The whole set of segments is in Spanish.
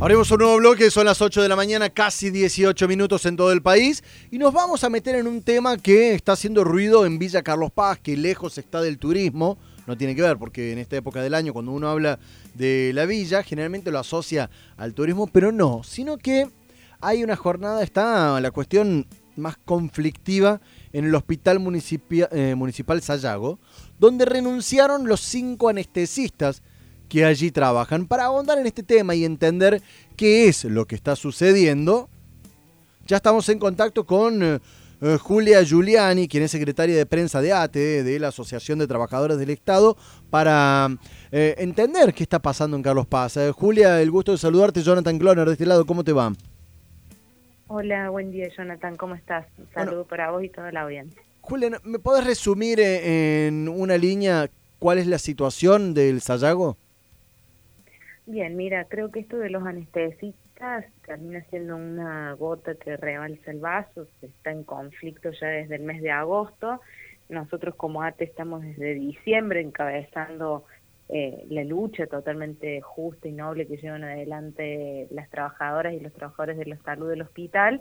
Abrimos un nuevo bloque, son las 8 de la mañana, casi 18 minutos en todo el país, y nos vamos a meter en un tema que está haciendo ruido en Villa Carlos Paz, que lejos está del turismo, no tiene que ver, porque en esta época del año, cuando uno habla de la villa, generalmente lo asocia al turismo, pero no, sino que hay una jornada, está la cuestión más conflictiva en el Hospital eh, Municipal Sayago, donde renunciaron los cinco anestesistas que allí trabajan. Para ahondar en este tema y entender qué es lo que está sucediendo, ya estamos en contacto con eh, eh, Julia Giuliani, quien es secretaria de prensa de ATE, de la Asociación de Trabajadores del Estado, para eh, entender qué está pasando en Carlos Paz. Julia, el gusto de saludarte, Jonathan Cloner, de este lado, ¿cómo te va? Hola, buen día, Jonathan, ¿cómo estás? Un saludo para vos y toda la audiencia. Julia, ¿me podés resumir en una línea cuál es la situación del Sayago? Bien, mira, creo que esto de los anestesistas termina siendo una gota que rebalsa el vaso, está en conflicto ya desde el mes de agosto. Nosotros como ATE estamos desde diciembre encabezando eh, la lucha totalmente justa y noble que llevan adelante las trabajadoras y los trabajadores de la salud del hospital.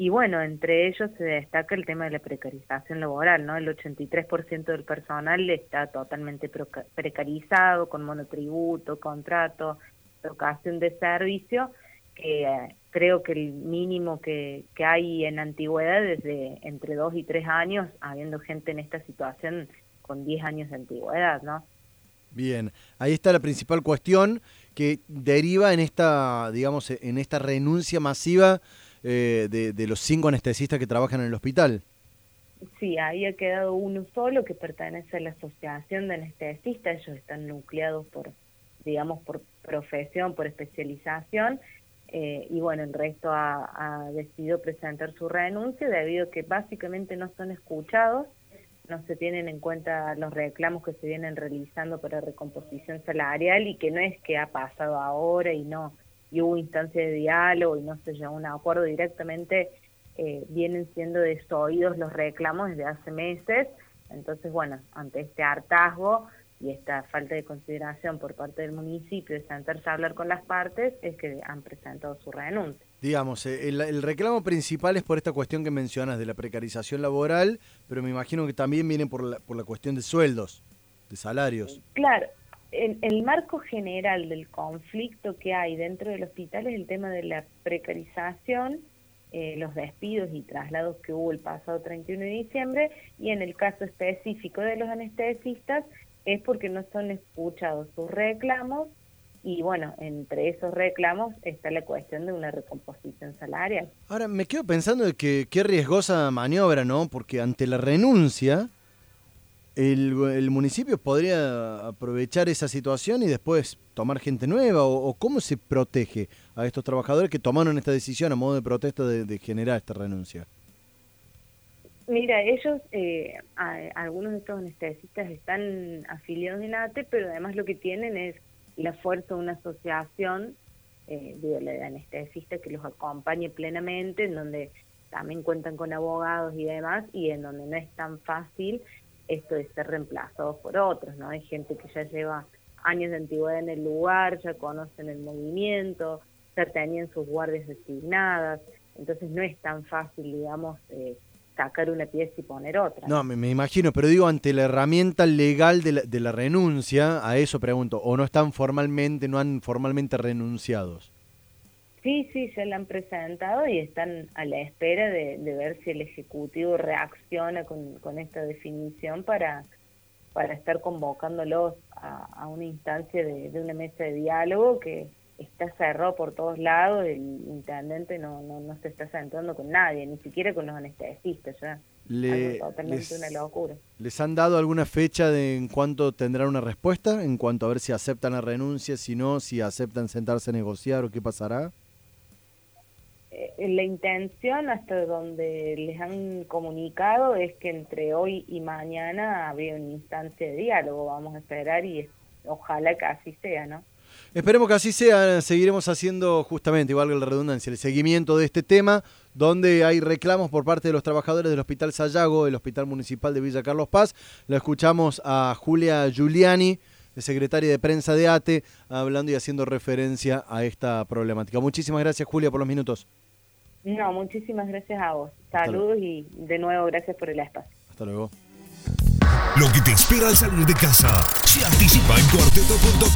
Y bueno, entre ellos se destaca el tema de la precarización laboral, ¿no? El 83% del personal está totalmente precarizado, con monotributo, contrato, locación de servicio, que eh, creo que el mínimo que, que hay en antigüedad desde entre dos y tres años, habiendo gente en esta situación con 10 años de antigüedad, ¿no? Bien, ahí está la principal cuestión que deriva en esta, digamos, en esta renuncia masiva eh, de, los cinco anestesistas que trabajan en el hospital. Sí, ahí ha quedado uno solo que pertenece a la Asociación de Anestesistas. Ellos están nucleados por, digamos, por profesión, por especialización. Eh, y bueno, el resto ha, decidido presentar su renuncia debido a que básicamente no son escuchados, no se tienen en cuenta los reclamos que se vienen realizando para recomposición salarial y que no es que ha pasado ahora y no y hubo instancia de diálogo y no se llegó a un acuerdo directamente, eh, vienen siendo desoídos los reclamos desde hace meses. Entonces, bueno, ante este hartazgo y esta falta de consideración por parte del municipio de sentarse a hablar con las partes, es que han presentado su renuncia. Digamos, eh, el, reclamo principal es por esta cuestión que mencionas de la precarización laboral, pero me imagino que también viene por la, por la cuestión de sueldos, de salarios. Claro, en el marco general del conflicto que hay dentro del hospital es el tema de la precarización, eh, los despidos y traslados que hubo el pasado 31 de diciembre y en el caso específico de los anestesistas es porque no son escuchados sus reclamos y bueno, entre esos reclamos está la cuestión de una recomposición salarial. Ahora, me quedo pensando de que qué riesgosa maniobra, ¿no? Porque ante la renuncia el, municipio podría aprovechar esa situación y después tomar gente nueva o, cómo se protege a estos trabajadores que tomaron esta decisión a modo de protesta de, generar esta renuncia? Mira, ellos, eh, algunos de estos anestesistas están afiliados en ATE, pero además lo que tienen es la fuerza de una asociación eh, de, anestesistas que los acompañe plenamente, en donde también cuentan con abogados y demás, y en donde no es tan fácil esto de ser reemplazados por otros, ¿no? Hay gente que ya lleva años de antigüedad en el lugar, ya conocen el movimiento, ya tenían sus guardias designadas, entonces no es tan fácil, digamos, eh, sacar una pieza y poner otra. No, me, imagino, pero digo, ante la herramienta legal de la, de la renuncia, a eso pregunto, ¿o no están formalmente, no han formalmente renunciados? Sí, sí, se la han presentado y están a la espera de, ver si el Ejecutivo reacciona con, con esta definición para, para estar convocándolos a, una instancia de, una mesa de diálogo que está cerrado por todos lados, el intendente no, no, no se está sentando con nadie, ni siquiera con los anestesistas, ya. totalmente una locura. ¿Les han dado alguna fecha de en cuánto tendrán una respuesta? En cuanto a ver si aceptan la renuncia, si no, si aceptan sentarse a negociar o qué pasará? Eh, la intención hasta donde les han comunicado es que entre hoy y mañana habría una instancia de diálogo, vamos a esperar y ojalá que así sea, ¿no? Esperemos que así sea, seguiremos haciendo justamente, igual que la redundancia, el seguimiento de este tema, donde hay reclamos por parte de los trabajadores del Hospital Sayago, el Hospital Municipal de Villa Carlos Paz. Lo escuchamos a Julia Giuliani, secretaria de prensa de ATE, hablando y haciendo referencia a esta problemática. Muchísimas gracias, Julia, por los minutos. No, muchísimas gracias a vos. Saludos y de nuevo gracias por el espacio. Hasta luego. Lo que te espera al salir de casa se anticipa en cuarteto.com.